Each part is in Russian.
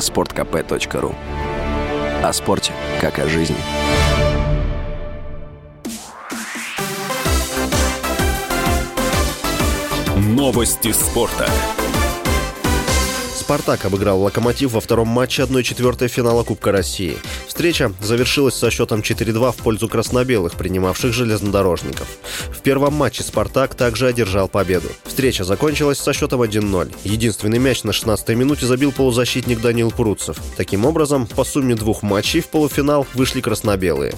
sportkp.ru О спорте, как о жизни. Новости спорта. «Спартак» обыграл «Локомотив» во втором матче 1-4 финала Кубка России. Встреча завершилась со счетом 4-2 в пользу краснобелых, принимавших железнодорожников. В первом матче «Спартак» также одержал победу. Встреча закончилась со счетом 1-0. Единственный мяч на 16-й минуте забил полузащитник Данил Пруцев. Таким образом, по сумме двух матчей в полуфинал вышли краснобелые.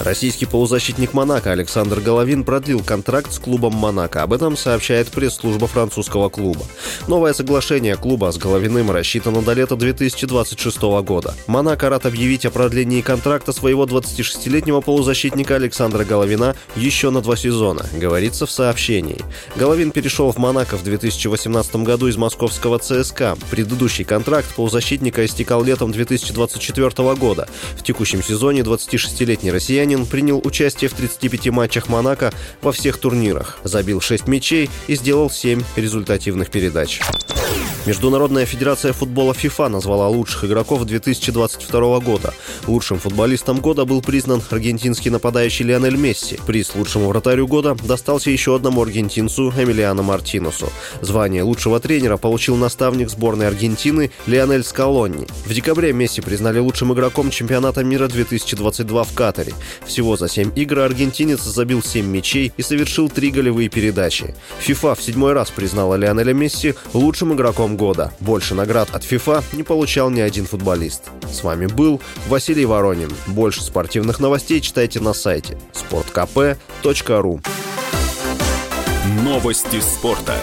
Российский полузащитник Монако Александр Головин продлил контракт с клубом Монако. Об этом сообщает пресс-служба французского клуба. Новое соглашение клуба с Головиным рассчитано до лета 2026 года. Монако рад объявить о продлении контракта своего 26-летнего полузащитника Александра Головина еще на два сезона, говорится в сообщении. Головин перешел в Монако в 2018 году из московского ЦСКА. Предыдущий контракт полузащитника истекал летом 2024 года. В текущем сезоне 26-летний россиянин принял участие в 35 матчах Монако во всех турнирах, забил 6 мячей и сделал 7 результативных передач. Международная федерация футбола ФИФА назвала лучших игроков 2022 года. Лучшим футболистом года был признан аргентинский нападающий Лионель Месси. Приз лучшему вратарю года достался еще одному аргентинцу Эмилиано Мартинесу. Звание лучшего тренера получил наставник сборной Аргентины Лионель Скалонни. В декабре Месси признали лучшим игроком чемпионата мира 2022 в Катаре. Всего за 7 игр аргентинец забил 7 мячей и совершил 3 голевые передачи. ФИФА в седьмой раз признала Лионеля Месси лучшим игроком года. Больше наград от FIFA не получал ни один футболист. С вами был Василий Воронин. Больше спортивных новостей читайте на сайте sportkp.ru Новости спорта.